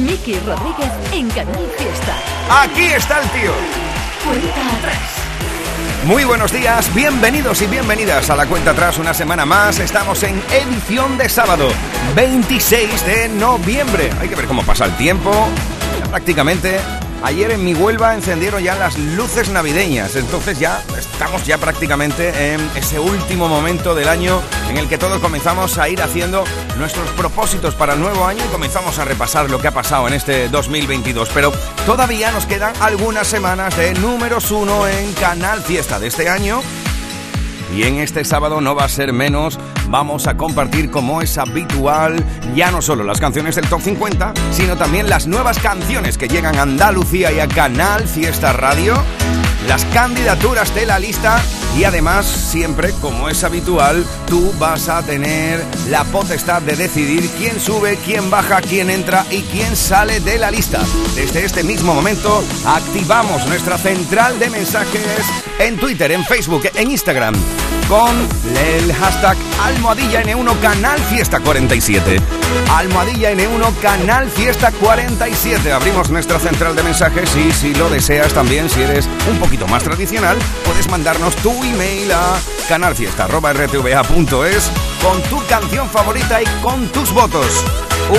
Miki Rodríguez en Canal Fiesta. Aquí está el tío. Cuenta atrás. Muy buenos días, bienvenidos y bienvenidas a la cuenta atrás una semana más. Estamos en edición de sábado, 26 de noviembre. Hay que ver cómo pasa el tiempo. Ya prácticamente Ayer en mi Huelva encendieron ya las luces navideñas, entonces ya estamos ya prácticamente en ese último momento del año en el que todos comenzamos a ir haciendo nuestros propósitos para el nuevo año y comenzamos a repasar lo que ha pasado en este 2022. Pero todavía nos quedan algunas semanas de números uno en Canal Fiesta de este año y en este sábado no va a ser menos, vamos a compartir como es habitual ya no solo las canciones del Top 50, sino también las nuevas canciones que llegan a Andalucía y a Canal Fiesta Radio, las candidaturas de la lista y además siempre como es habitual tú vas a tener la potestad de decidir quién sube, quién baja, quién entra y quién sale de la lista. Desde este mismo momento activamos nuestra central de mensajes en Twitter, en Facebook, en Instagram con el hashtag Almohadilla N1 Canal Fiesta 47. Almohadilla N1 Canal Fiesta 47. Abrimos nuestra central de mensajes y si lo deseas también, si eres un poquito más tradicional, puedes mandarnos tu email a canalfiesta.rtva.es con tu canción favorita y con tus votos.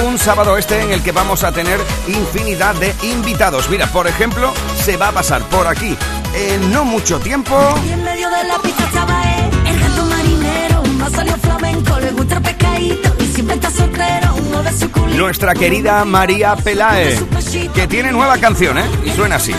Un sábado este en el que vamos a tener infinidad de invitados. Mira, por ejemplo, se va a pasar por aquí en no mucho tiempo. Y en medio de la pista estaba él, el gato marinero, no salió flamenco, le gusta el pescadito y siempre está soltero, mueve su culito. Nuestra querida María Pelae, que tiene nueva canción, ¿eh? Y suena así.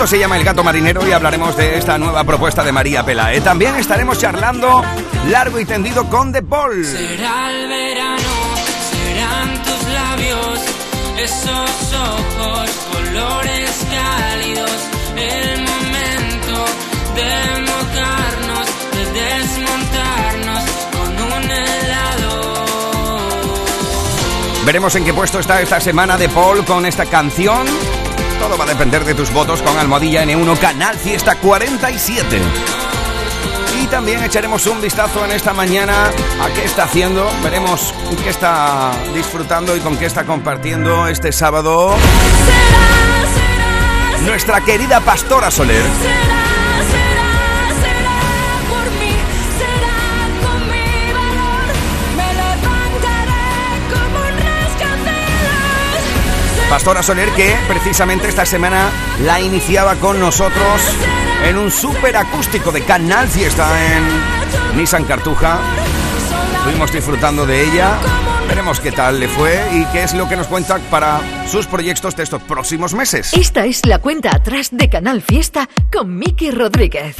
Esto se llama El Gato Marinero y hablaremos de esta nueva propuesta de María Pelae. También estaremos charlando largo y tendido con The Paul. Será el verano, serán tus labios, esos ojos, colores cálidos, el momento de mojarnos, de desmontarnos con un helado. Veremos en qué puesto está esta semana The Paul con esta canción. Todo va a depender de tus votos con Almohadilla N1 Canal Fiesta 47. Y también echaremos un vistazo en esta mañana a qué está haciendo. Veremos qué está disfrutando y con qué está compartiendo este sábado nuestra querida Pastora Soler. Pastora Soler que precisamente esta semana la iniciaba con nosotros en un súper acústico de Canal Fiesta en Nissan Cartuja. Estuvimos disfrutando de ella. Veremos qué tal le fue y qué es lo que nos cuenta para sus proyectos de estos próximos meses. Esta es la cuenta atrás de Canal Fiesta con Miki Rodríguez.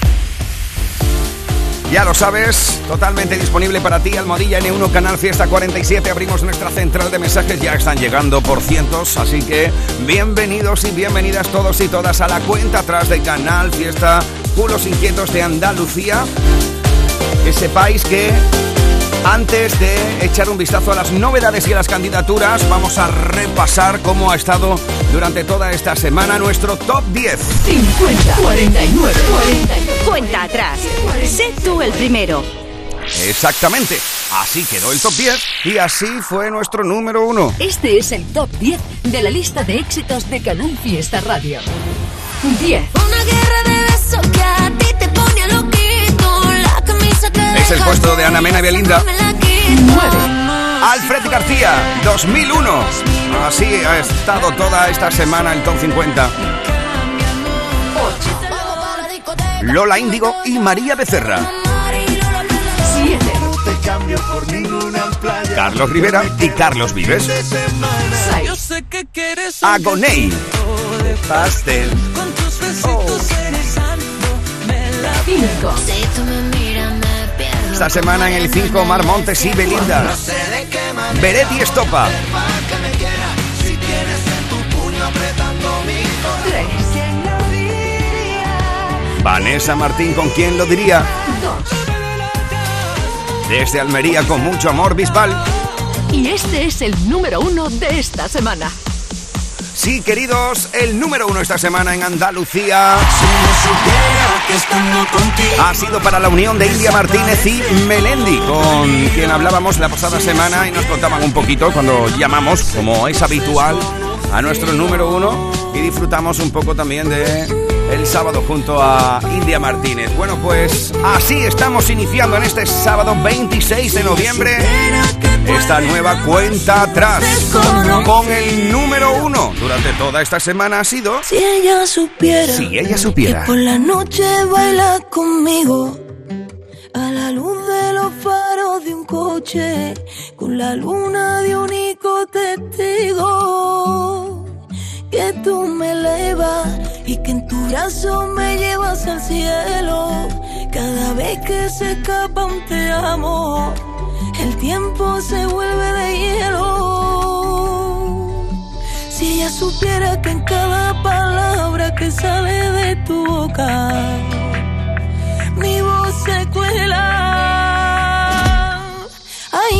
Ya lo sabes, totalmente disponible para ti, Almohadilla N1 Canal Fiesta 47. Abrimos nuestra central de mensajes, ya están llegando por cientos, así que bienvenidos y bienvenidas todos y todas a la cuenta atrás de Canal Fiesta Culos Inquietos de Andalucía. Que sepáis que antes de echar un vistazo a las novedades y a las candidaturas, vamos a repasar cómo ha estado durante toda esta semana nuestro top 10. 50, 49, 49. Cuenta atrás. Sé tú el primero. Exactamente, así quedó el top 10 y así fue nuestro número uno. Este es el top 10 de la lista de éxitos de Canal Fiesta Radio. 10. Una guerra de besos que a ti te pone loquito. La camisa te Es el puesto de Ana Mena y Belinda. No me la quito. 9. Alfred García, 2001. Así ha estado toda esta semana el top 50. Lola Índigo y María Becerra. 7. Carlos Rivera y Carlos Vives. 6. sé que quieres Agoney. Pastel. con tus Esta semana en el 5 Mar Montes y Belinda. Beretti Estopa. 3. Vanessa Martín, ¿con quién lo diría? 2. Desde Almería con mucho amor Bisbal. Y este es el número 1 de esta semana. Sí, queridos, el número uno esta semana en Andalucía. Ha sido para la unión de India Martínez y Melendi, con quien hablábamos la pasada semana y nos contaban un poquito cuando llamamos, como es habitual, a nuestro número uno y disfrutamos un poco también de el sábado junto a India Martínez. Bueno, pues así estamos iniciando en este sábado 26 de noviembre esta nueva cuenta atrás con el número uno durante toda esta semana ha sido Si ella supiera, si ella supiera. que por la noche baila conmigo a la luz de los faros de un coche con la luna de único testigo que tú me elevas y que en tu brazo me llevas al cielo cada vez que se escapa un te amo el tiempo se vuelve de hielo si ella supiera que en cada palabra que sale de tu boca mi voz se cuela. Ay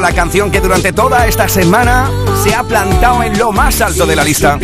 la canción que durante toda esta semana se ha plantado en lo más alto de la lista.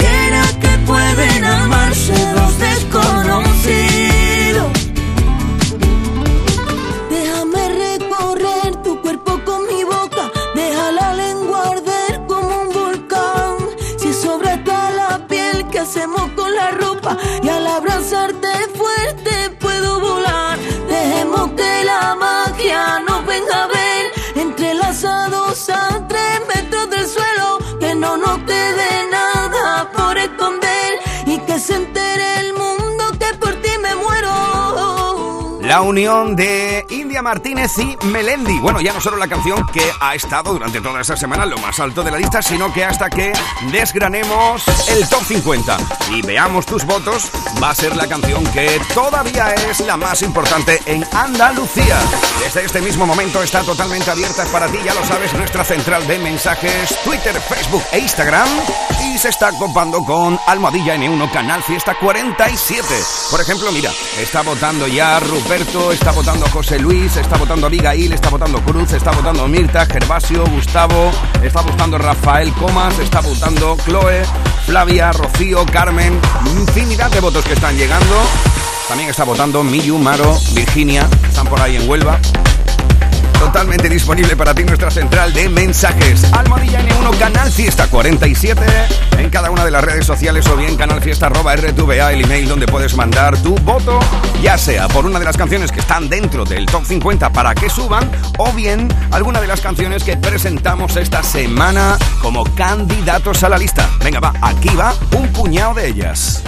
La unión de Martínez y Melendi. Bueno, ya no solo la canción que ha estado durante toda esta semana lo más alto de la lista, sino que hasta que desgranemos el top 50 y veamos tus votos, va a ser la canción que todavía es la más importante en Andalucía. Desde este mismo momento está totalmente abierta para ti, ya lo sabes, nuestra central de mensajes, Twitter, Facebook e Instagram. Y se está copando con Almohadilla N1 Canal Fiesta 47. Por ejemplo, mira, está votando ya Ruperto, está votando José Luis, está votando Abigail, está votando Cruz, está votando Mirta, Gervasio, Gustavo, está votando Rafael Comas, está votando Chloe, Flavia, Rocío, Carmen, infinidad de votos que están llegando. También está votando Miyu, Maro, Virginia, están por ahí en Huelva. Totalmente disponible para ti nuestra central de mensajes. Almohadilla N1 Canal Fiesta 47 en cada una de las redes sociales o bien canalfiesta.rtva, el email donde puedes mandar tu voto, ya sea por una de las canciones que están dentro del top 50 para que suban o bien alguna de las canciones que presentamos esta semana como candidatos a la lista. Venga, va, aquí va un puñado de ellas.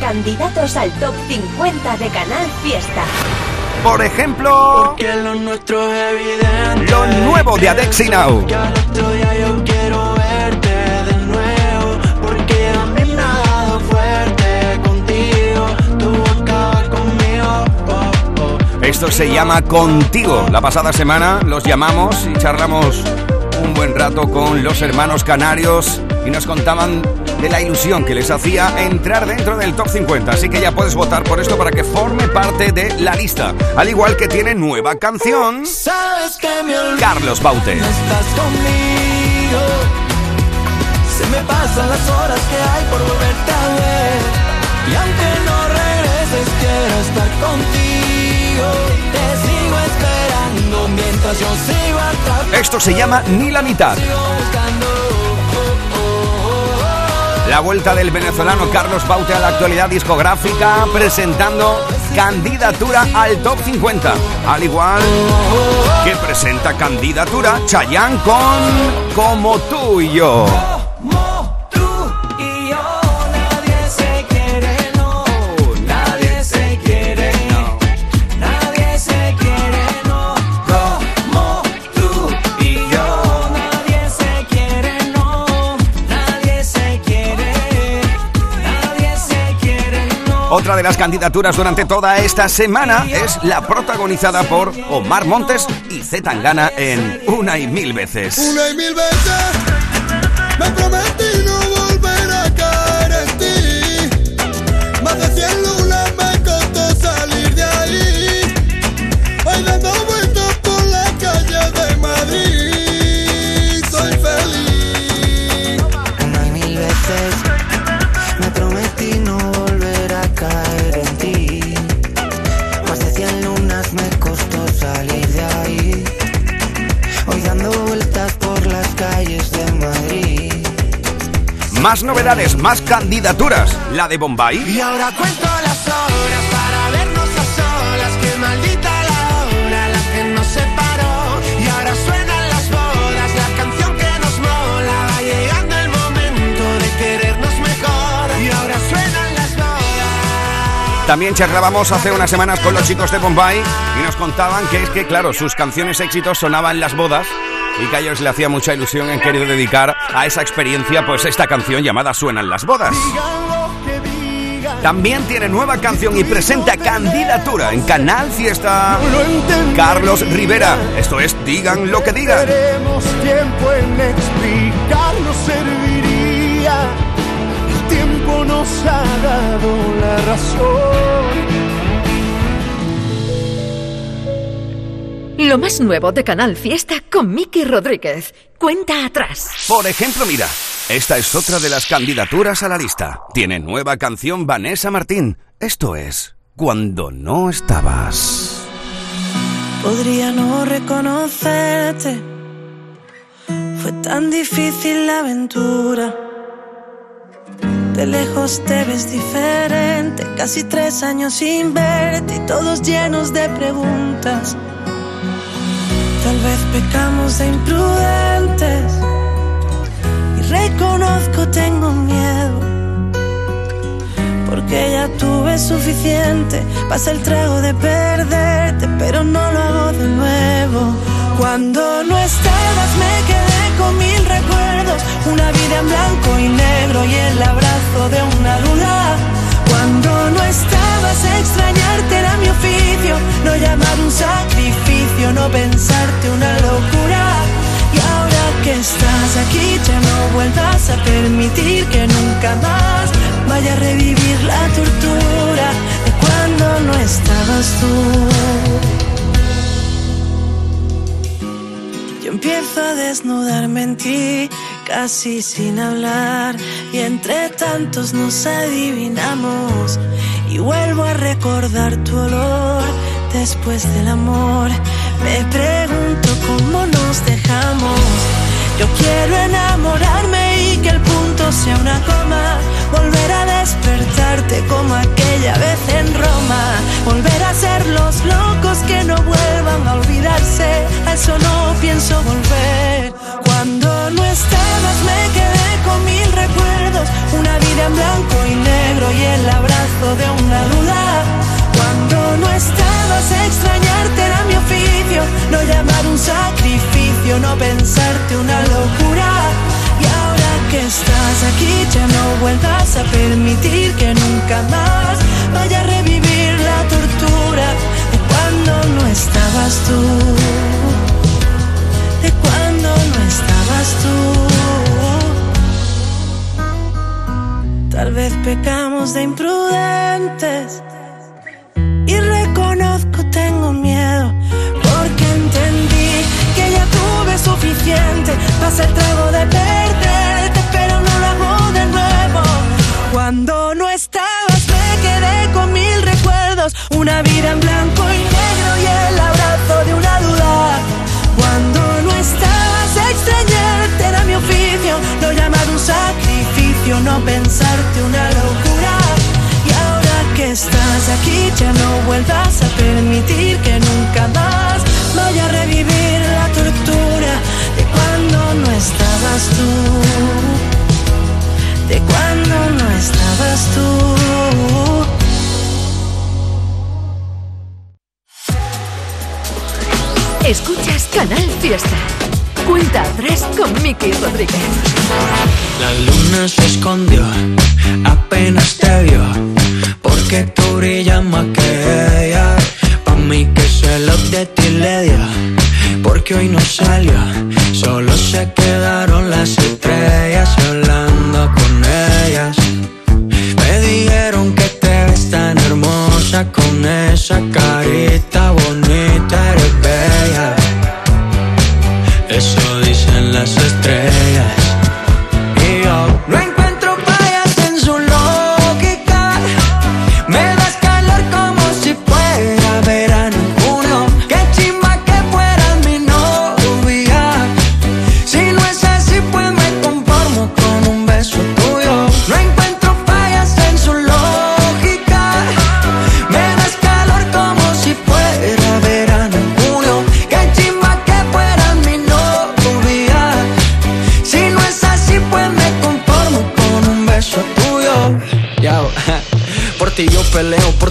Candidatos al top 50 de Canal Fiesta. Por ejemplo, lo nuestro es evidente. lo nuevo de Adexi Now. Oh, oh. Esto se llama Contigo. La pasada semana los llamamos y charlamos buen rato con los hermanos canarios y nos contaban de la ilusión que les hacía entrar dentro del top 50. Así que ya puedes votar por esto para que forme parte de la lista. Al igual que tiene nueva canción Sabes que me olvido. Carlos Baute. No estás conmigo. Se me pasan las horas que hay por volverte a ver. Y aunque no regreses, quiero estar contigo. Se llama Ni la mitad. La vuelta del venezolano Carlos Baute a la actualidad discográfica presentando candidatura al top 50. Al igual que presenta candidatura Chayanne con Como tú y yo. Otra de las candidaturas durante toda esta semana es la protagonizada por Omar Montes y Z Tangana en Una y Mil Veces. Una y mil veces me Más novedades, más candidaturas. La de Bombay. Y ahora cuento las horas para vernos a solas. Que maldita la hora, la que nos separó. Y ahora suenan las bodas, la canción que nos mola. Va llegando el momento de querernos mejor. Y ahora suenan las bodas. También charlábamos hace unas semanas con los chicos de Bombay y nos contaban que es que, claro, sus canciones éxitos sonaban en las bodas y que le hacía mucha ilusión en querer dedicar a esa experiencia pues esta canción llamada Suenan las bodas. También tiene nueva canción y presenta candidatura en Canal Fiesta Carlos Rivera. Esto es Digan lo que digan. Tiempo en explicar, no serviría. El tiempo nos ha dado la razón. Lo más nuevo de Canal Fiesta con Miki Rodríguez. Cuenta atrás. Por ejemplo, mira, esta es otra de las candidaturas a la lista. Tiene nueva canción Vanessa Martín. Esto es Cuando no estabas. Podría no reconocerte. Fue tan difícil la aventura. De lejos te ves diferente. Casi tres años sin verte y todos llenos de preguntas. Tal vez pecamos de imprudentes. Y reconozco, tengo miedo. Porque ya tuve suficiente. Pasa el trago de perderte, pero no lo hago de nuevo. Cuando no estabas, me quedé con mil recuerdos. Una vida en blanco y negro y el abrazo de una duda. Cuando no estabas, extrañarte era mi oficio. No llamar un sacrificio, no pensarte una locura. Y ahora que estás aquí, ya no vuelvas a permitir que nunca más vaya a revivir la tortura de cuando no estabas tú. Yo empiezo a desnudarme en ti, casi sin hablar, y entre tantos nos adivinamos. Y vuelvo a recordar tu olor, después del amor. Me pregunto cómo nos dejamos. Yo quiero enamorarme y que el punto sea una coma. Volver a despertarte como aquella vez en Roma. Volver a ser los locos que no vuelvan a olvidarse. A eso no pienso volver. Cuando no con mil recuerdos. Una vida en blanco y negro y el abrazo de una duda. Cuando no estabas, extrañarte era mi oficio. No llamar un sacrificio, no pensarte una locura. Y ahora que estás aquí, ya no vuelvas a permitir que nunca más vaya a revivir la tortura de cuando no estabas tú. De cuando no estabas tú. Tal vez pecamos de imprudentes. Y reconozco tengo miedo porque entendí que ya tuve suficiente. Pasa el trago de perderte pero no lo hago de nuevo. Cuando no estabas me quedé con mil recuerdos. Una vida en blanco y negro no pensarte una locura y ahora que estás aquí ya no vuelvas a permitir que nunca más vaya a revivir la tortura de cuando no estabas tú. De cuando no estabas tú. Escuchas Canal Fiesta. Cuenta atrás con Miki Rodríguez. La luna se escondió, apenas te vio, porque tú brillas más que ella. Pa' mí que se lo de ti le dio, porque hoy no salió, solo se quedaron las estrellas hablando con ellas. Me dijeron que te ves tan hermosa con esa carita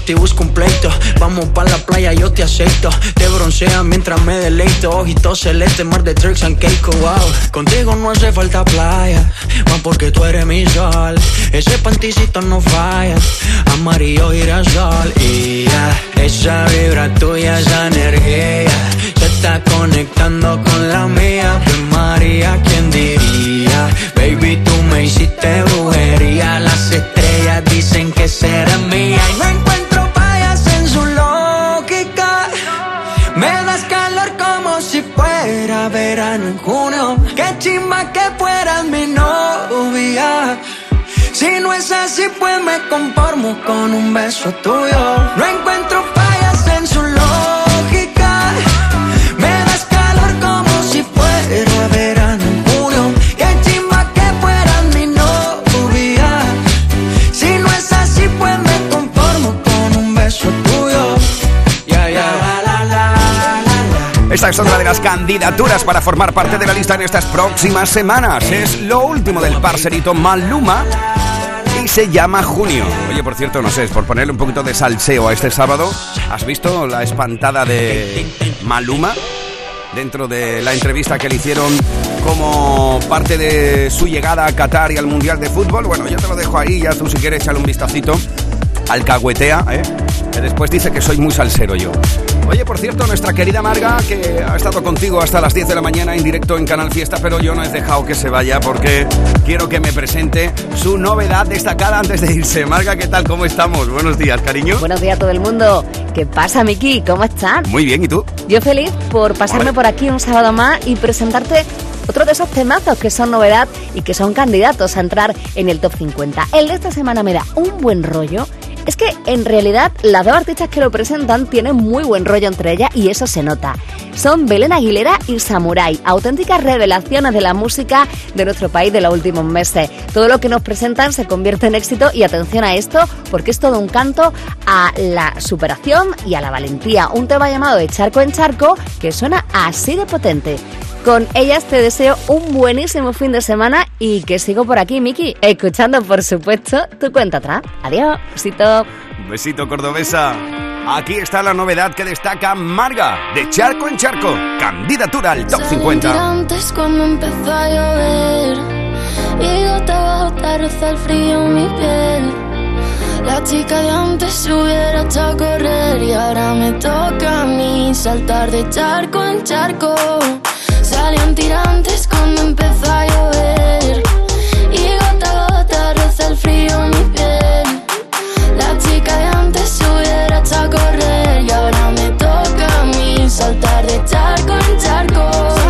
ti busco un pleito. Vamos pa' la playa, yo te aceito. Te broncea mientras me deleito. Ojitos celeste, mar de tricks and cake, wow. Contigo no hace falta playa, más porque tú eres mi sol. Ese panticito no falla, amarillo girasol. Y ya, esa vibra tuya, esa energía. Se está conectando con la mía. Pues María, ¿quién diría? Baby, tú me hiciste brujería. Chimba que fueras mi novia. Si no es así, pues me conformo con un beso tuyo. No encuentro fallas las candidaturas para formar parte de la lista en estas próximas semanas. Es lo último del parcerito Maluma y se llama Junio. Oye, por cierto, no sé, por ponerle un poquito de salseo a este sábado, ¿has visto la espantada de Maluma? Dentro de la entrevista que le hicieron como parte de su llegada a Qatar y al Mundial de Fútbol. Bueno, yo te lo dejo ahí, ya tú si quieres echarle un vistacito. Alcahuetea, ¿eh? Que después dice que soy muy salsero yo. Oye, por cierto, nuestra querida Marga, que ha estado contigo hasta las 10 de la mañana en directo en Canal Fiesta, pero yo no he dejado que se vaya porque quiero que me presente su novedad destacada antes de irse. Marga, ¿qué tal? ¿Cómo estamos? Buenos días, cariño. Buenos días a todo el mundo. ¿Qué pasa, Miki? ¿Cómo estás? Muy bien, ¿y tú? Yo feliz por pasarme por aquí un sábado más y presentarte otro de esos temazos que son novedad y que son candidatos a entrar en el top 50. El de esta semana me da un buen rollo. Es que en realidad las dos artistas que lo presentan tienen muy buen rollo entre ellas y eso se nota. Son Belén Aguilera y Samurai, auténticas revelaciones de la música de nuestro país de los últimos meses. Todo lo que nos presentan se convierte en éxito y atención a esto porque es todo un canto a la superación y a la valentía. Un tema llamado de charco en charco que suena así de potente. Con ellas te deseo un buenísimo fin de semana y que sigo por aquí, Miki, escuchando, por supuesto, tu cuenta atrás. Adiós, besito. Besito, cordobesa. Aquí está la novedad que destaca Marga, de Charco en Charco, candidatura al Top 50. Antes cuando empezó a llover y gota a gota roza el frío en mi piel. La chica de antes se hubiera a correr y ahora me toca a mí saltar de charco en charco. Salían tirantes cuando empezó a llover y gota a gota roza el frío mi piel. La chica de antes se hubiera echado a correr y ahora me toca a mí saltar de charco en charco.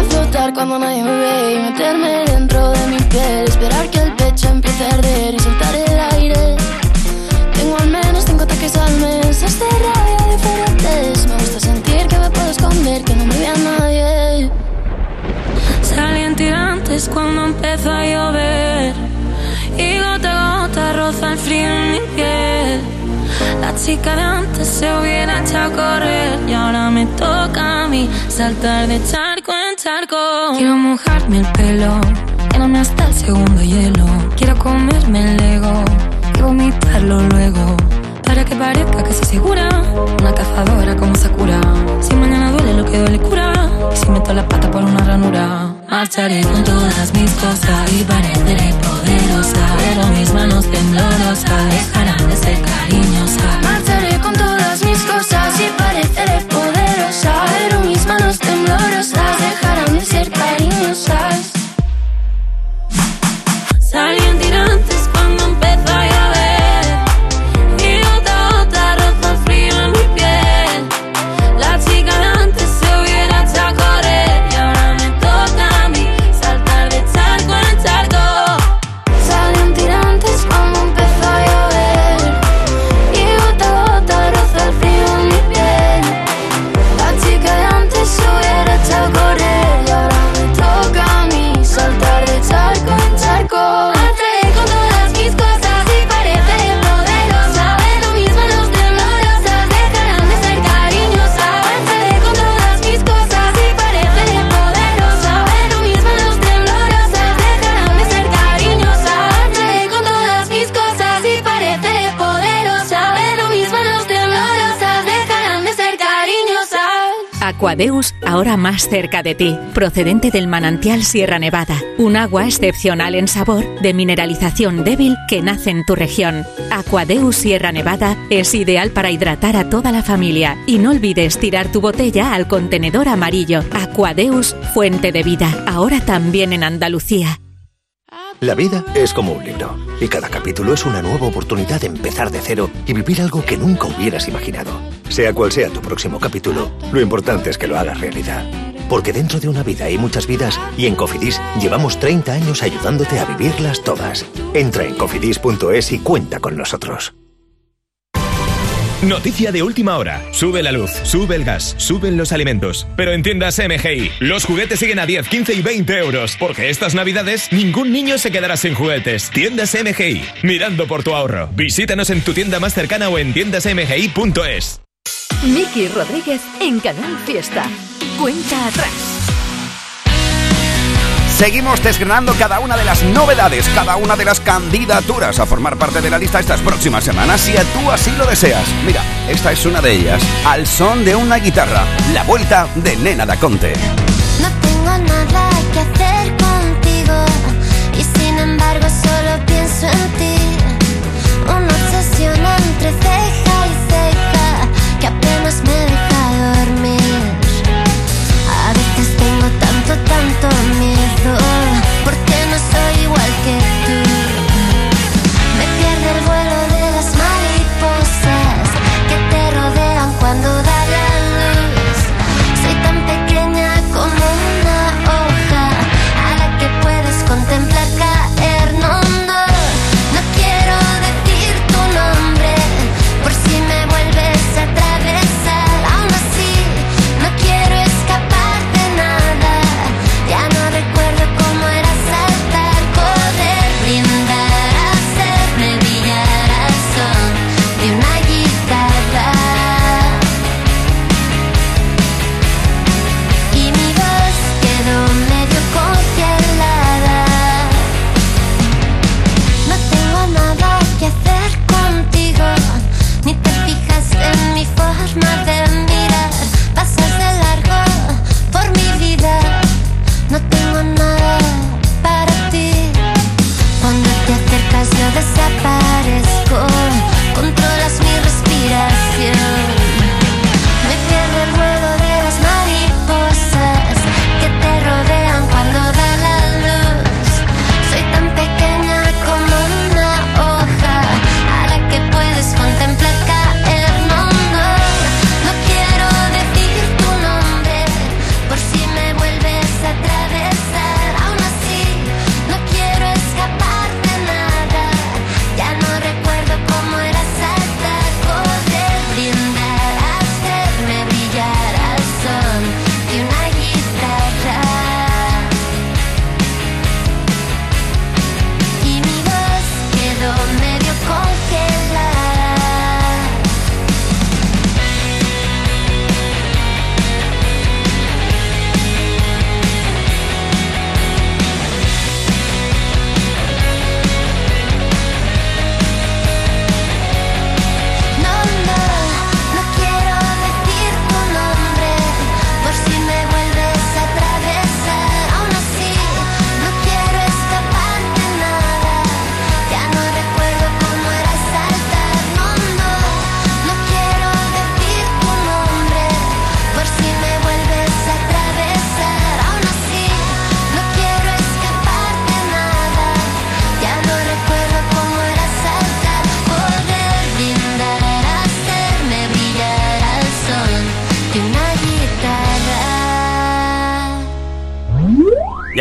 Flotar cuando nadie me ve y meterme dentro de mi piel. Esperar que el pecho empiece a arder tirantes cuando empezó a llover y gota a gota roza el frío en mi piel. La chica de antes se hubiera echado a correr y ahora me toca a mí saltar de charco en charco. Quiero mojarme el pelo, llenarme hasta el segundo hielo. Quiero comerme el lego y vomitarlo luego. Para que parezca que soy segura, una cazadora como Sakura. Si mañana duele lo que duele cura, y si meto la pata por una ranura. Marcharé con todas mis cosas y pareceré poderosa. Pero mis manos temblorosas dejarán de ser cariñosas. Marcharé con todas mis cosas y pareceré poderosa. Pero mis manos temblorosas dejarán de ser cariñosas. Salían Aquadeus, ahora más cerca de ti, procedente del manantial Sierra Nevada, un agua excepcional en sabor, de mineralización débil que nace en tu región. Aquadeus Sierra Nevada es ideal para hidratar a toda la familia y no olvides tirar tu botella al contenedor amarillo. Aquadeus, fuente de vida, ahora también en Andalucía. La vida es como un libro y cada capítulo es una nueva oportunidad de empezar de cero y vivir algo que nunca hubieras imaginado. Sea cual sea tu próximo capítulo, lo importante es que lo hagas realidad. Porque dentro de una vida hay muchas vidas y en Cofidis llevamos 30 años ayudándote a vivirlas todas. Entra en cofidis.es y cuenta con nosotros. Noticia de última hora. Sube la luz, sube el gas, suben los alimentos. Pero en tiendas MGI, los juguetes siguen a 10, 15 y 20 euros. Porque estas navidades ningún niño se quedará sin juguetes. Tiendas MGI, mirando por tu ahorro. Visítanos en tu tienda más cercana o en tiendasmgi.es. Miki Rodríguez en Canal Fiesta. Cuenta atrás. Seguimos desgranando cada una de las novedades, cada una de las candidaturas a formar parte de la lista estas próximas semanas, si tú así lo deseas. Mira, esta es una de ellas, al son de una guitarra, la vuelta de Nena da Conte. No tengo nada que hacer contigo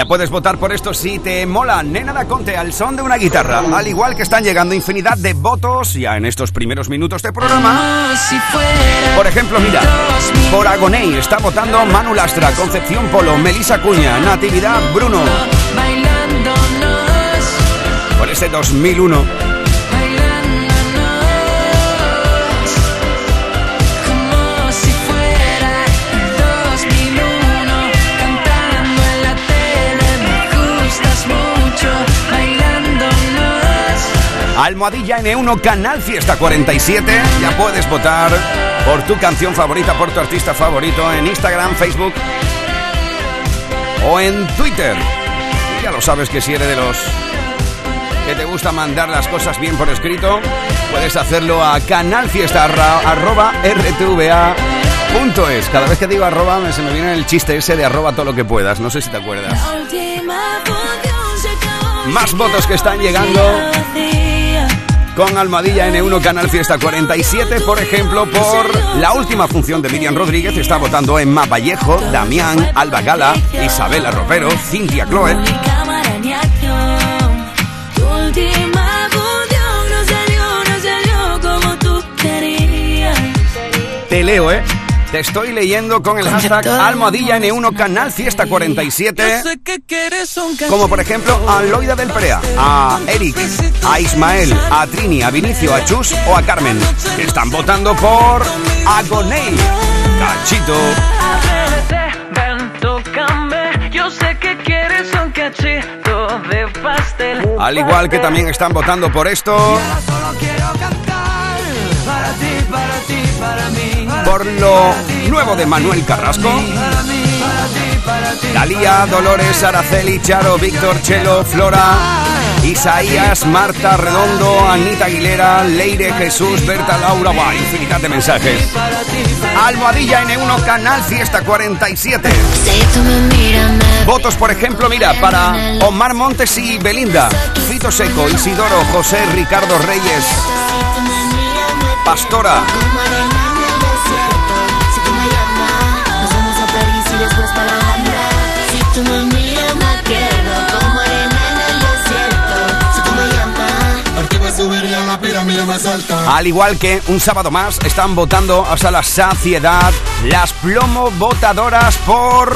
Puedes votar por esto si te mola Nena da Conte al son de una guitarra. Al igual que están llegando infinidad de votos ya en estos primeros minutos de programa. Por ejemplo, mira, por Agoney está votando Manu Lastra, Concepción Polo, Melisa Cuña, Natividad Bruno. Por ese 2001. Almohadilla N1 Canal Fiesta 47. Ya puedes votar por tu canción favorita, por tu artista favorito en Instagram, Facebook o en Twitter. Ya lo sabes que si eres de los que te gusta mandar las cosas bien por escrito, puedes hacerlo a canalfiesta arra- arroba rtva.es. Cada vez que digo arroba me- se me viene el chiste ese de arroba todo lo que puedas. No sé si te acuerdas. Más votos que están llegando con Almohadilla N1 Canal Fiesta 47, por ejemplo, por la última función de Miriam Rodríguez, está votando Emma Vallejo, Damián, Alba Gala, Isabela Ropero, Cintia querías Te leo, ¿eh? Te estoy leyendo con el hashtag Almohadilla N1 Canal Fiesta 47. Sé que quieres un Como por ejemplo a Loida del Perea, a Eric, a Ismael, a Trini, a Vinicio, a Chus o a Carmen. Están votando por Agoney. Cachito. Ven, tócame Yo sé que quieres un cachito de pastel Al igual que también están votando por esto, Solo quiero cantar Para ti, para ti, para mí por lo nuevo de Manuel Carrasco. Dalía, Dolores, Araceli, Charo, Víctor, Chelo, Flora, Isaías, Marta, Redondo, Anita Aguilera, Leire, Jesús, Berta, Laura, va, infinidad de mensajes. Almohadilla N1 Canal Fiesta 47. Votos, por ejemplo, mira, para Omar Montes y Belinda, Fito Seco, Isidoro, José, Ricardo Reyes, Pastora, Al igual que un sábado más, están votando hasta la saciedad las plomo votadoras por.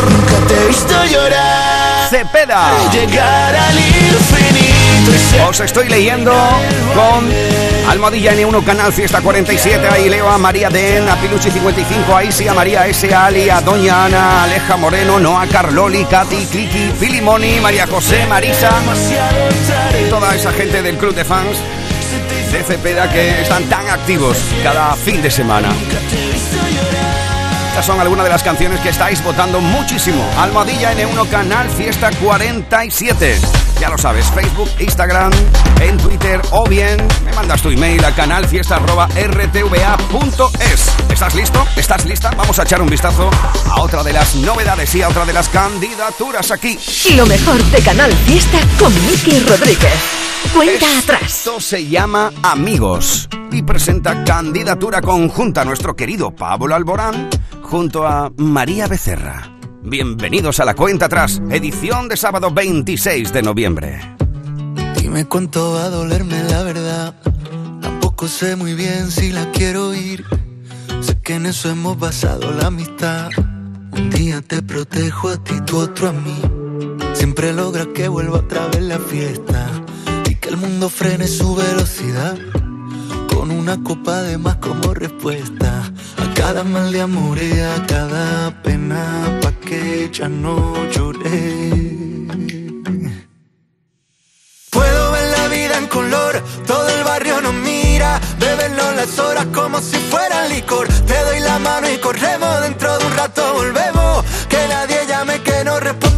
Cepeda. Os estoy leyendo con Almohadilla N1 Canal Fiesta 47. Ahí leo a María Den, a Piluchi 55, a Isi, a María S, a Ali, a Doña Ana, a Aleja Moreno, Noa Carloli, Katy, Cliqui, Filimoni, María José, Marisa toda esa gente del club de fans de Cepeda que están tan activos cada fin de semana. Estas son algunas de las canciones que estáis votando muchísimo. Almohadilla N1 Canal Fiesta 47. Ya lo sabes, Facebook, Instagram, en Twitter o bien me mandas tu email a canalfiesta.rtva.es. ¿Estás listo? ¿Estás lista? Vamos a echar un vistazo a otra de las novedades y a otra de las candidaturas aquí. Lo mejor de Canal Fiesta con Miki Rodríguez. Cuenta atrás. Esto se llama Amigos y presenta candidatura conjunta a nuestro querido Pablo Alborán junto a María Becerra. Bienvenidos a la cuenta atrás, edición de sábado 26 de noviembre. Dime cuánto va a dolerme la verdad. Tampoco sé muy bien si la quiero oír. Sé que en eso hemos basado la amistad. Un día te protejo a ti, tú otro a mí. Siempre logra que vuelva otra vez la fiesta. Y que el mundo frene su velocidad. Con una copa de más como respuesta. Cada mal de amor a cada pena. Pa' que ya no lloré. Puedo ver la vida en color, todo el barrio nos mira, bebernos las horas como si fuera licor. Te doy la mano y corremos, dentro de un rato volvemos, que nadie llame que no respondemos.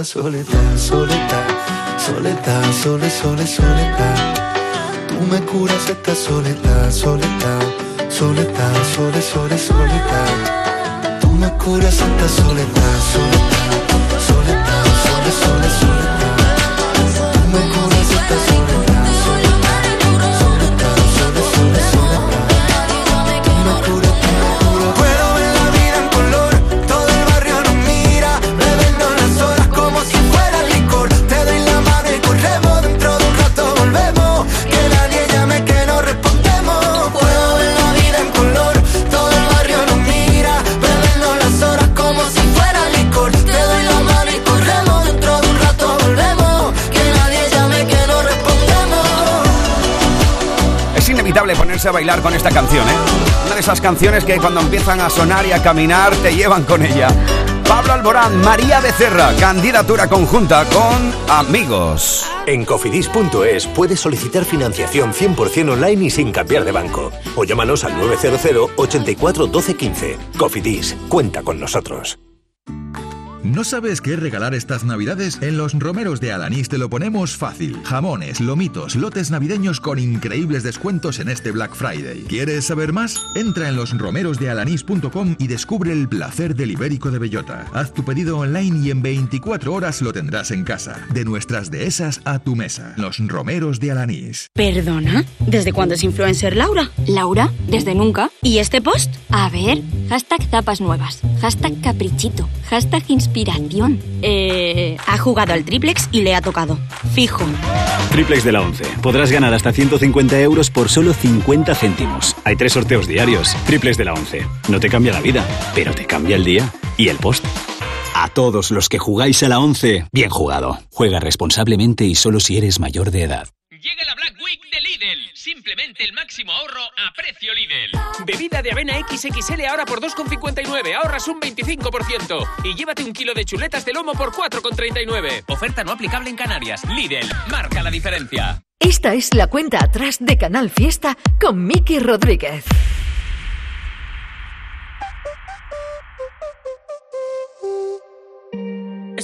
Esta soledad, soledad, soledad, sole, sole, soledad. Tú me curas esta soledad, soledad, soledad, sole, sole, soledad. Tú me curas esta soledad, soledad, a bailar con esta canción, ¿eh? Una de esas canciones que cuando empiezan a sonar y a caminar te llevan con ella. Pablo Alborán, María Becerra, candidatura conjunta con Amigos. En cofidis.es puedes solicitar financiación 100% online y sin cambiar de banco. O llámanos al 900 84 12 15. Cofidis, cuenta con nosotros. ¿No sabes qué regalar estas navidades? En los romeros de Alanís te lo ponemos fácil. Jamones, lomitos, lotes navideños con increíbles descuentos en este Black Friday. ¿Quieres saber más? Entra en losromerosdealanís.com y descubre el placer del ibérico de bellota. Haz tu pedido online y en 24 horas lo tendrás en casa. De nuestras dehesas a tu mesa. Los romeros de Alanís. ¿Perdona? ¿Desde cuándo es influencer Laura? Laura, desde nunca. ¿Y este post? A ver, hashtag zapas nuevas, hashtag caprichito, hashtag inspiración. Eh, ha jugado al triplex y le ha tocado. Fijo. Triplex de la 11. Podrás ganar hasta 150 euros por solo 50 céntimos. Hay tres sorteos diarios. Triplex de la 11. No te cambia la vida, pero te cambia el día y el post. A todos los que jugáis a la 11, bien jugado. Juega responsablemente y solo si eres mayor de edad. Llega la Black Week. Simplemente el máximo ahorro a precio Lidl. Bebida de avena XXL ahora por 2,59. Ahorras un 25%. Y llévate un kilo de chuletas de lomo por 4,39. Oferta no aplicable en Canarias. Lidl. Marca la diferencia. Esta es la cuenta atrás de Canal Fiesta con Miki Rodríguez.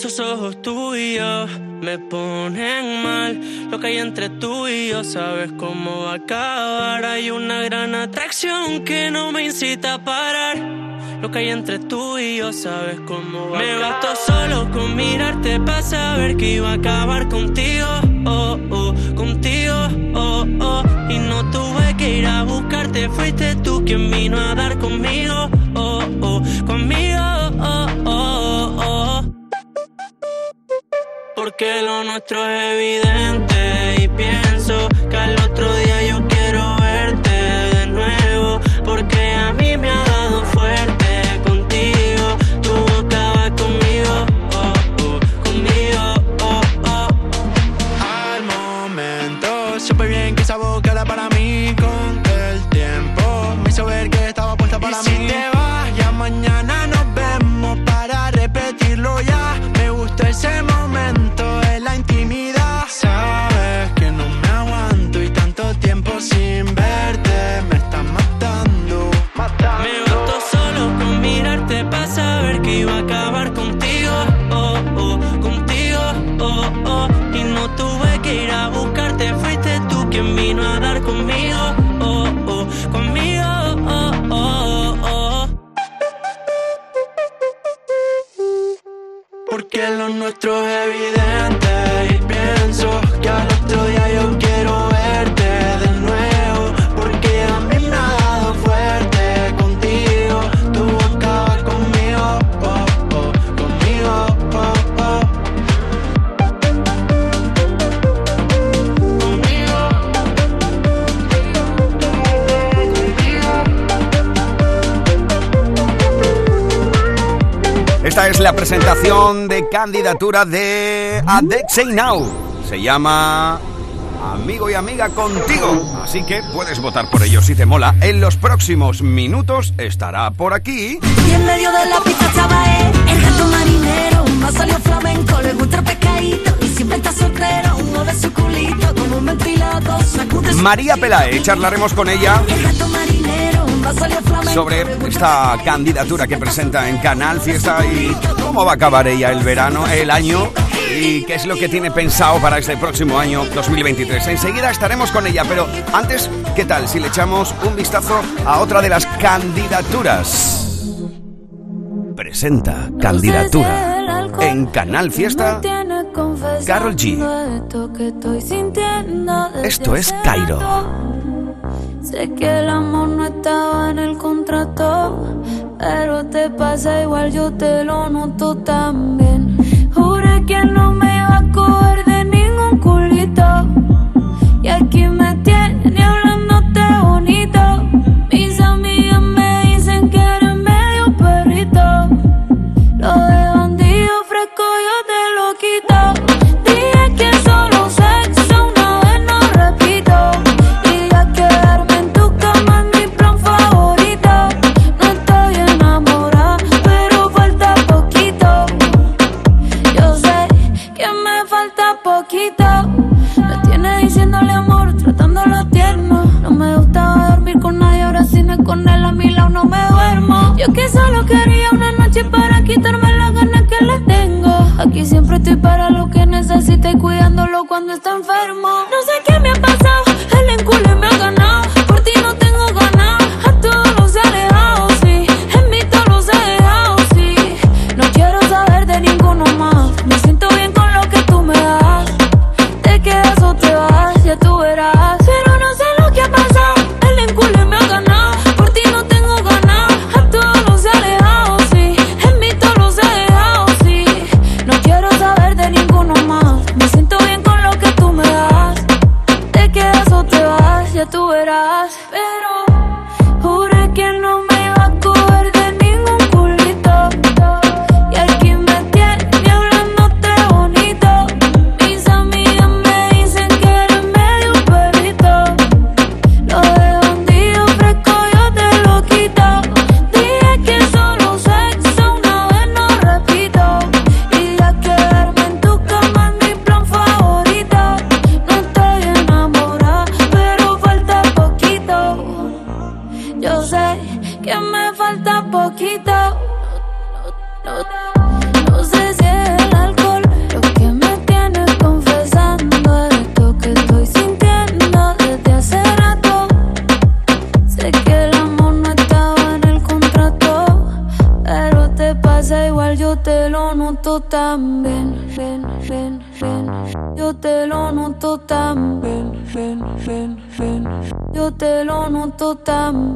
Esos ojos tuyos me ponen mal. Lo que hay entre tú y yo, sabes cómo va a acabar. Hay una gran atracción que no me incita a parar. Lo que hay entre tú y yo, sabes cómo va a Me bastó solo con mirarte para saber que iba a acabar contigo. Oh, oh, contigo, oh, oh. Y no tuve que ir a buscarte, fuiste tú quien vino a dar conmigo. Oh, oh, conmigo, Porque lo nuestro es evidente. Y pienso que al otro día yo lo la presentación de candidatura de A Now. Se llama Amigo y Amiga Contigo. Así que puedes votar por ello si te mola. En los próximos minutos estará por aquí. Y en medio de la pista estaba él, el gato marinero. Más salió flamenco, le gusta el pescadito. Y siempre está soltero, mueve su culito como un ventilador. María Pelae, charlaremos con ella. El gato marinero sobre esta candidatura que presenta en Canal Fiesta y cómo va a acabar ella el verano, el año y qué es lo que tiene pensado para este próximo año 2023. Enseguida estaremos con ella, pero antes, ¿qué tal si le echamos un vistazo a otra de las candidaturas? Presenta candidatura en Canal Fiesta Carol G. Esto es Cairo. Sé que el amor no estaba en el contrato, pero te pasa igual, yo te lo noto también. Juré que no me iba a coger noto. Ven. Yo te lo noto también. Ven, ven, ven. Yo te lo noto también. Yo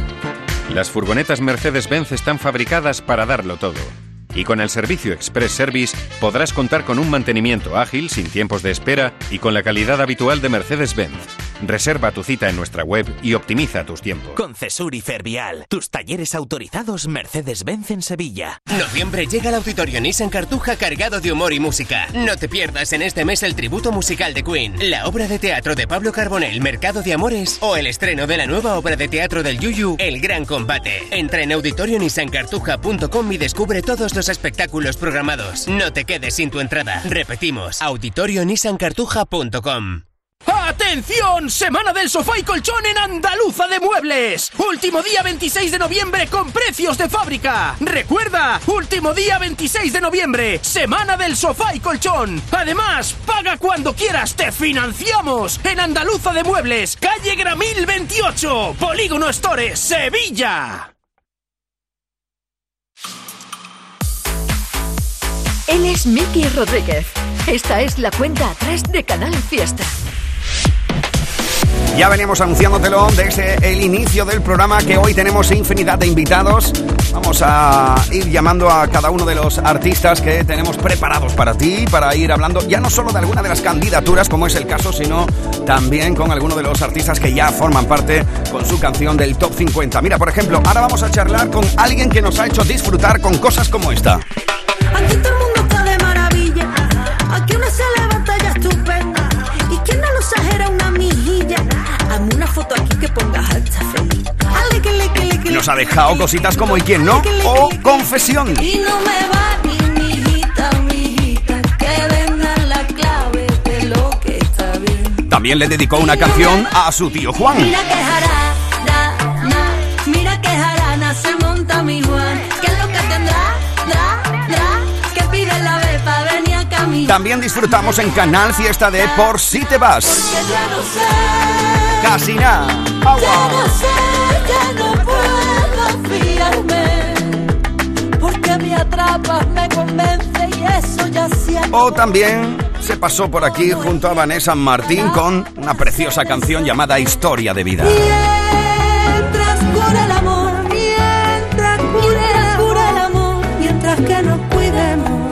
Las furgonetas Mercedes-Benz están fabricadas para darlo todo. Y con el servicio Express Service podrás contar con un mantenimiento ágil, sin tiempos de espera y con la calidad habitual de Mercedes-Benz. Reserva tu cita en nuestra web y optimiza tus tiempos. Con Cesur y Fervial, tus talleres autorizados Mercedes-Benz en Sevilla. Noviembre llega el auditorio Nissan Cartuja cargado de humor y música. No te pierdas en este mes el tributo musical de Queen, la obra de teatro de Pablo Carbonell, Mercado de Amores, o el estreno de la nueva obra de teatro del Yuyu, El Gran Combate. Entra en auditorionissancartuja.com y descubre todos los espectáculos programados. No te quedes sin tu entrada. Repetimos, auditorionissancartuja.com. ¡Atención! Semana del sofá y colchón en Andaluza de Muebles. Último día 26 de noviembre con precios de fábrica. Recuerda, último día 26 de noviembre, semana del sofá y colchón. Además, paga cuando quieras, te financiamos. En Andaluza de Muebles, calle Gramil 28, Polígono Stores, Sevilla. Él es Miki Rodríguez. Esta es la cuenta atrás de Canal Fiesta. Ya veníamos anunciándotelo desde el inicio del programa que hoy tenemos infinidad de invitados. Vamos a ir llamando a cada uno de los artistas que tenemos preparados para ti, para ir hablando ya no solo de alguna de las candidaturas, como es el caso, sino también con alguno de los artistas que ya forman parte con su canción del Top 50. Mira, por ejemplo, ahora vamos a charlar con alguien que nos ha hecho disfrutar con cosas como esta. Nos ha dejado cositas como ¿y quién no? O confesión. También le dedicó una canción a su tío Juan. También disfrutamos en Canal Fiesta de Por si te vas. Que Casi nada. ya no sé, ya no puedo fiarme. Porque me atrapas, me convence y eso ya siempre. O también se pasó por aquí junto a Vanessa Martín con una preciosa canción llamada Historia de vida. Mientras cura el amor, mientras cura, cura el amor, mientras que nos cuidemos.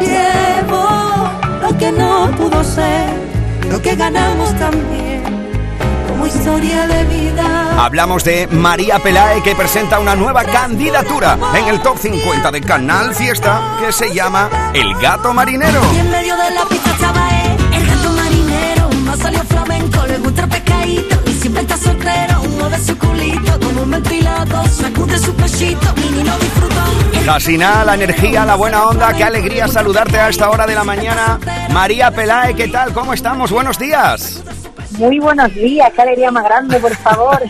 Llevo lo que no pudo ser, lo que ganamos también, historia de vida. Hablamos de María Pelae que presenta una nueva candidatura en el top 50 de Canal Fiesta que se llama El Gato Marinero. Y en medio de la pista estaba el gato marinero, no salió flamenco, le gusta el pescadito y siempre está soltero, mueve su culito como un ventilador, sacude su pechito y ni lo disfrutó. Casi nada, la energía, la buena onda, qué alegría saludarte a esta hora de la mañana. María Pelae, ¿qué tal? ¿Cómo estamos? Buenos días. Muy buenos días, qué alegría más grande, por favor.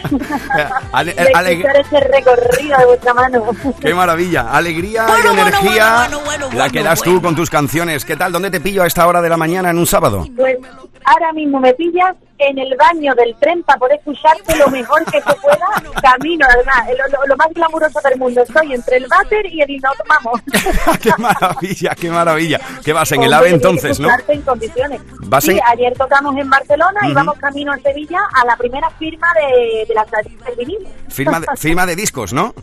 Ale- ale- escuchar ese recorrido de vuestra mano. Qué maravilla, alegría y energía la que das tú con tus canciones. ¿Qué tal? ¿Dónde te pillo a esta hora de la mañana en un sábado? Pues ahora mismo me pillas en el baño del tren para poder escucharte lo mejor que se pueda. Camino, además, lo, lo- lo más glamuroso del mundo. Estoy entre el váter y el vamos. qué maravilla, qué maravilla. ¿Qué vas en el AVE entonces, no? en condiciones. Vas sí, en- ayer tocamos en Barcelona y vamos camino a Sevilla a la primera firma de, de la del vinilo. Firma de, firma de discos, ¿no?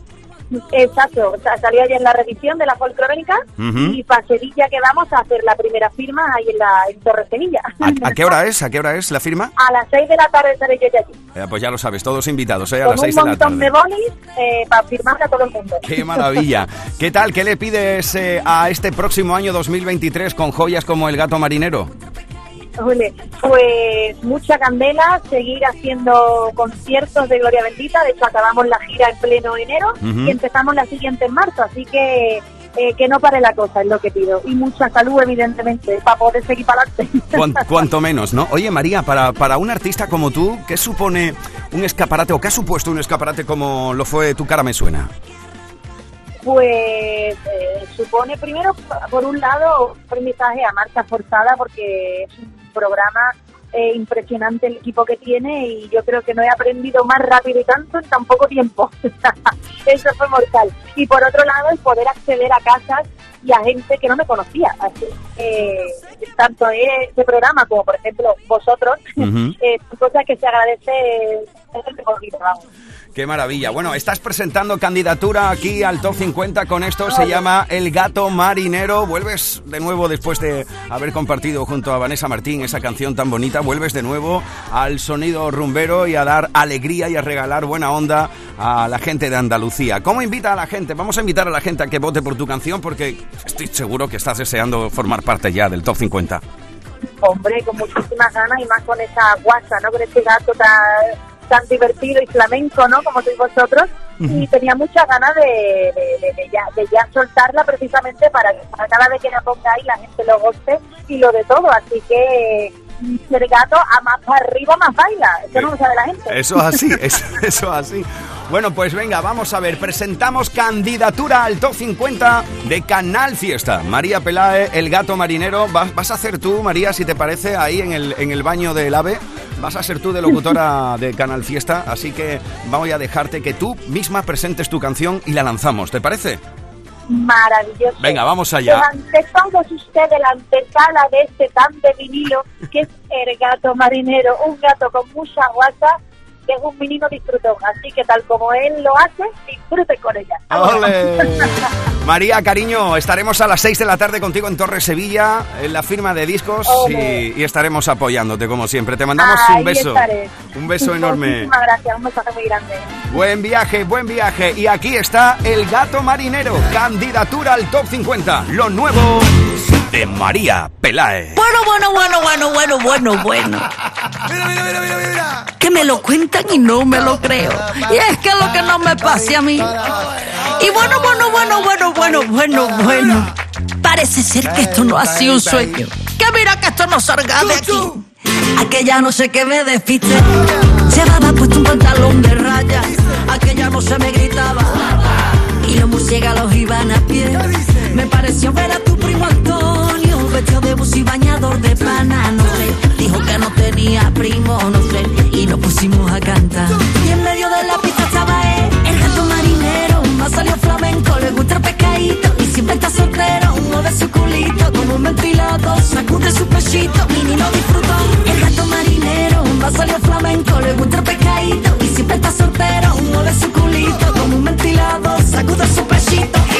Exacto, o sea, salió ayer la revisión de la folclórica Ujú. y para Sevilla que vamos a hacer la primera firma ahí en la en Torre Sevilla. ¿A, a qué hora es? ¿A qué hora es la firma? A las 6 de la tarde estaré yo ya allí. Eh, pues ya lo sabes, todos invitados, ¿eh? A Con las un 6 de la montón tarde. de bolis eh, para firmarle a todo el mundo. ¡Qué maravilla! ¿Qué tal? ¿Qué le pides eh, a este próximo año 2023 con joyas como el gato marinero? Ole, Pues mucha candela, seguir haciendo conciertos de Gloria Bendita. De hecho, acabamos la gira en pleno enero y empezamos la siguiente en marzo. Así que eh, que no pare la cosa, es lo que pido. Y mucha salud, evidentemente, para poder seguir para adelante. Cuan- cuanto menos, ¿no? Oye, María, para, para un artista como tú, ¿qué supone un escaparate o qué ha supuesto un escaparate como lo fue Tu cara me suena? Pues eh, supone primero, por un lado, un aprendizaje a marcha forzada porque es un programa eh, impresionante el equipo que tiene y yo creo que no he aprendido más rápido y tanto en tan poco tiempo. Eso fue mortal. Y por otro lado, el poder acceder a casas y a gente que no me conocía. Así que tanto este programa como, por ejemplo, vosotros, eh, son cosas que se agradece por vida, vamos. ¡Qué maravilla! Bueno, estás presentando candidatura aquí al Top 50 con esto, se llama El Gato Marinero. Vuelves de nuevo después de haber compartido junto a Vanessa Martín esa canción tan bonita, vuelves de nuevo al sonido rumbero y a dar alegría y a regalar buena onda a la gente de Andalucía. ¿Cómo invita a la gente? Vamos a invitar a la gente a que vote por tu canción porque estoy seguro que estás deseando formar parte ya del Top 50. Hombre, con muchísimas ganas y más con esa guasa, ¿no? Con ese gato tan, tan divertido y flamenco, ¿no? Como sois vosotros. Y tenía muchas ganas de, de- de- de ya, de ya soltarla precisamente para que para cada vez que la pongáis la gente lo goste y lo de todo. Así que el gato a más para arriba más baila. Eso no lo sabe la gente. Eso es así, eso, eso es así. Bueno, pues venga, vamos a ver. Presentamos candidatura al top 50 de Canal Fiesta. María Pelae, el gato marinero. Vas, vas a hacer tú, María, si te parece, ahí en el, en el baño del AVE. Vas a ser tú de locutora de Canal Fiesta. Así que voy a dejarte que tú misma presentes tu canción y la lanzamos. ¿Te parece? Maravilloso. Venga, vamos allá. Ante todos ustedes, la antesala de este tan de vinilo, que es el gato marinero, un gato con mucha guasa, que es un menino disfrutón. Así que tal como él lo hace, disfrute con ella. ¡Ole! María, cariño, estaremos a las 6 de la tarde contigo en Torre Sevilla, en la firma de discos, y, y estaremos apoyándote como siempre. Te mandamos Ahí un beso. estaré. Un beso enorme. Muchísimas gracias, un mensaje muy grande. Buen viaje, buen viaje. Y aquí está El Gato Marinero, candidatura al Top 50. Lo nuevo de María Pelae. Bueno, bueno, bueno, bueno, bueno, bueno, bueno. Que me lo cuentan y no me lo creo. Y es que lo que no me pase a mí. Y bueno, bueno, bueno, bueno, bueno, bueno, bueno. Parece ser que esto no ha sido un sueño. Que mira que esto no salga de aquí. Aquella no sé qué me despiste. Llevaba puesto un pantalón de rayas. Aquella no se me gritaba. Y los murciélagos iban a pie. Me pareció ver a tu primo Antonio, de bus y bañador de pana, no sé. Dijo que no tenía primo, no sé. Y nos pusimos a cantar. Y en medio de la pista estaba él, el gato marinero. Más salió flamenco, le gusta el pescadito. Y siempre está soltero, mueve su culito como un ventilado, sacude su pechito. Mini lo disfrutó, el gato marinero. Más salió flamenco, le gusta el pescadito. Y siempre está soltero, mueve su culito como un ventilado, sacude su pechito.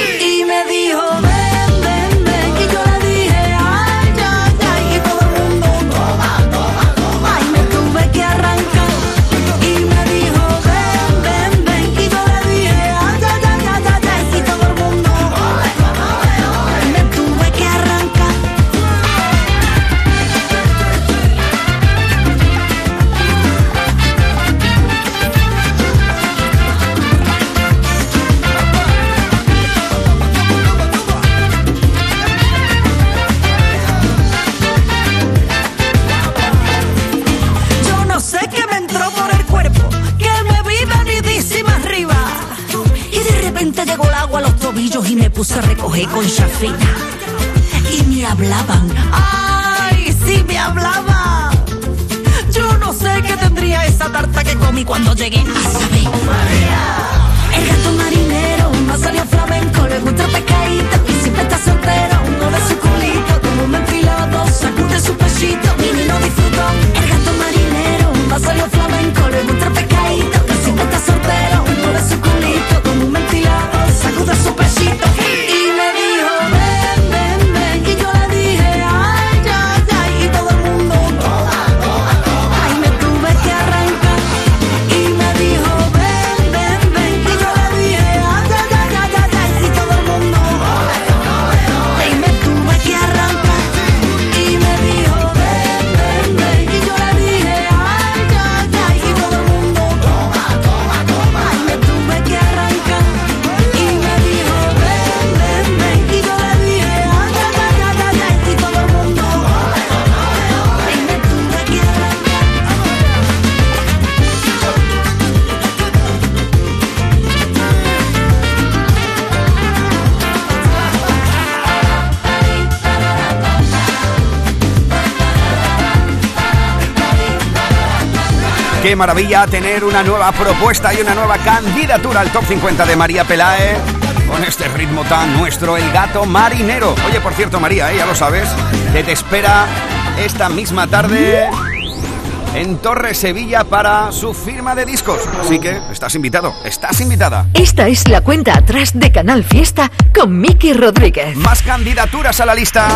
Puse a recoger con chafina. Y me hablaban, ay, sí me hablaban. Yo no sé qué tendría esa tarta que comí cuando llegué a saber. El gato marinero, más salió flamenco, le gusta el pescadito y siempre está soltero. Mueve su culito como un ventilado, sacude su pechito, mini no disfrutó. El gato marinero, más salió flamenco, le gusta el pescadito y siempre está soltero. Mueve su culito como un ventilado, sacude su pechito. Qué maravilla tener una nueva propuesta y una nueva candidatura al Top 50 de María Pelae. Con este ritmo tan nuestro, el gato marinero. Oye, por cierto, María, ¿eh? ya lo sabes, que te espera esta misma tarde en Torre Sevilla para su firma de discos. Así que estás invitado, estás invitada. Esta es la cuenta atrás de Canal Fiesta con Miki Rodríguez. Más candidaturas a la lista.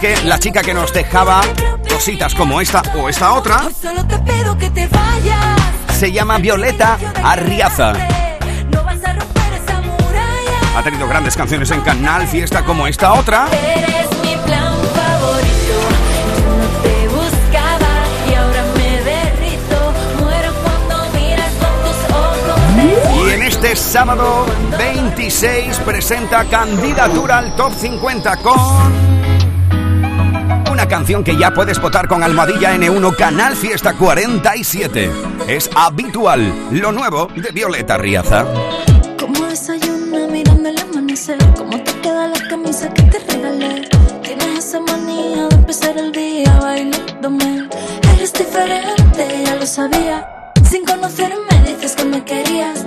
Que la chica que nos dejaba cositas como esta o esta otra se llama Violeta Arriaza. Ha tenido grandes canciones en Canal Fiesta como esta otra. Y en este sábado 26 presenta candidatura al Top 50 con una canción que ya puedes votar con Almohadilla N1 Canal Fiesta 47. Es habitual, lo nuevo de Violeta Riaza. Sin conocerme dices que me querías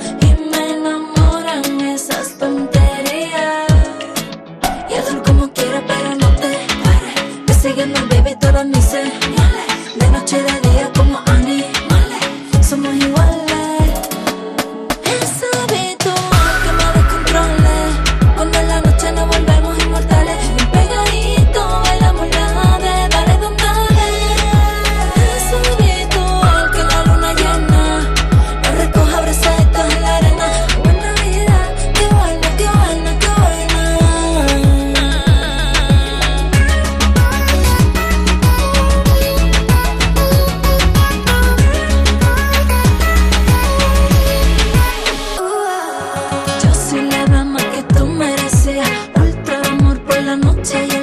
De noche de por la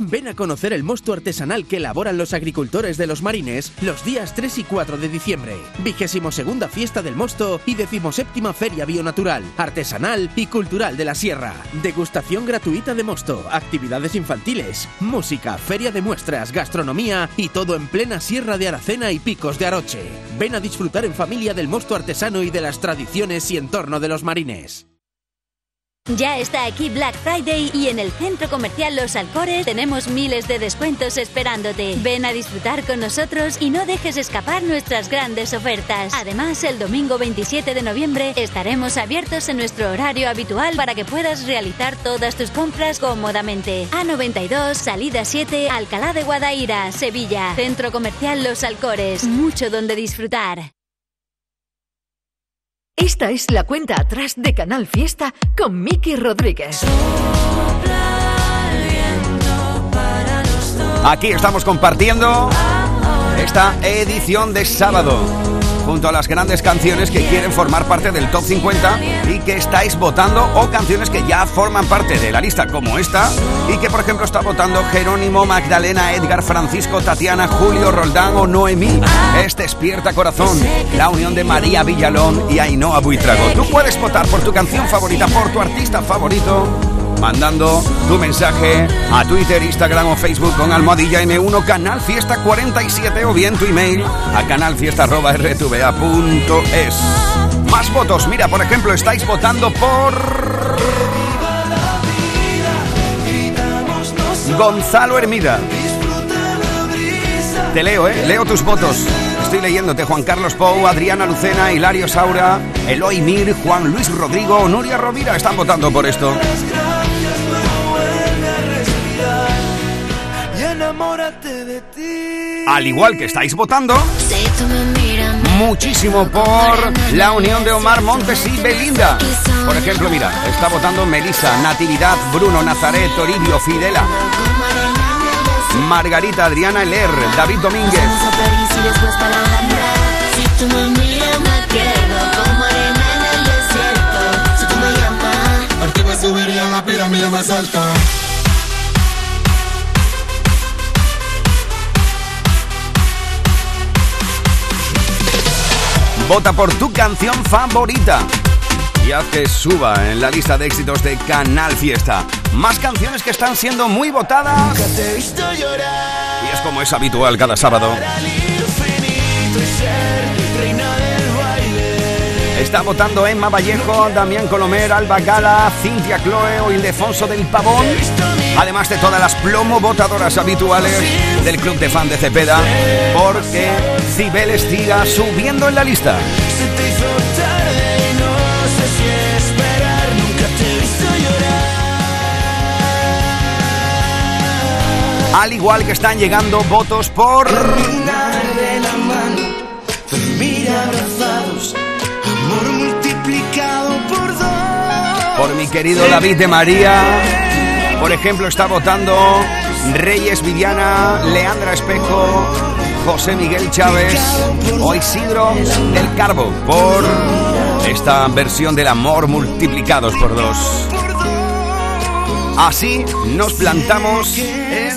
Ven a conocer el mosto artesanal que elaboran los agricultores de los marines los días 3 y 4 de diciembre. Vigésimo segunda fiesta del mosto y decimoséptima feria bionatural, artesanal y cultural de la sierra. Degustación gratuita de mosto, actividades infantiles, música, feria de muestras, gastronomía y todo en plena sierra de Aracena y picos de Aroche. Ven a disfrutar en familia del mosto artesano y de las tradiciones y entorno de los marines. Ya está aquí Black Friday y en el centro comercial Los Alcores tenemos miles de descuentos esperándote. Ven a disfrutar con nosotros y no dejes escapar nuestras grandes ofertas. Además, el domingo 27 de noviembre estaremos abiertos en nuestro horario habitual para que puedas realizar todas tus compras cómodamente. A92, salida 7, Alcalá de Guadaira, Sevilla. Centro comercial Los Alcores. Mucho donde disfrutar. Esta es la cuenta atrás de Canal Fiesta con Miki Rodríguez. Aquí estamos compartiendo esta edición de sábado junto a las grandes canciones que quieren formar parte del top 50 y que estáis votando o canciones que ya forman parte de la lista como esta y que por ejemplo está votando Jerónimo, Magdalena, Edgar, Francisco, Tatiana, Julio, Roldán o Noemí. Es Despierta Corazón, la unión de María Villalón y Ainhoa Buitrago. Tú puedes votar por tu canción favorita, por tu artista favorito mandando tu mensaje a Twitter, Instagram o Facebook con almohadilla M1 Canal Fiesta 47 o bien tu email a canalfiesta.rtva.es. Más votos, mira, por ejemplo, estáis votando por Gonzalo Hermida. Te leo, ¿eh? Leo tus votos. Estoy leyéndote Juan Carlos Pou, Adriana Lucena, Hilario Saura, Eloy Mir, Juan Luis Rodrigo, Nuria Rovira están votando por esto. Enamórate de ti. Al igual que estáis votando muchísimo por la unión de Omar Montes y Belinda. Por ejemplo, mira, está votando Melissa, Natividad, Bruno, Nazaret, Toribio, Fidela. Margarita, Adriana Eler, David Domínguez. Subiría la pirámide más alta. Vota por tu canción favorita y haz que suba en la lista de éxitos de Canal Fiesta. Más canciones que están siendo muy votadas. Y es como es habitual cada sábado. infinito y ser. Está votando Emma Vallejo, Damián Colomer, Alba Gala, Cintia Cloe o Ildefonso del Pavón. Además de todas las plomo votadoras habituales del club de fan de Cepeda, porque Cibeles siga subiendo en la lista. Al igual que están llegando votos por por mi querido David de María. Por ejemplo, está votando Reyes Viviana, Leandra Espejo, José Miguel Chávez o Isidro del Carbo por esta versión del amor multiplicados por dos. Así nos plantamos en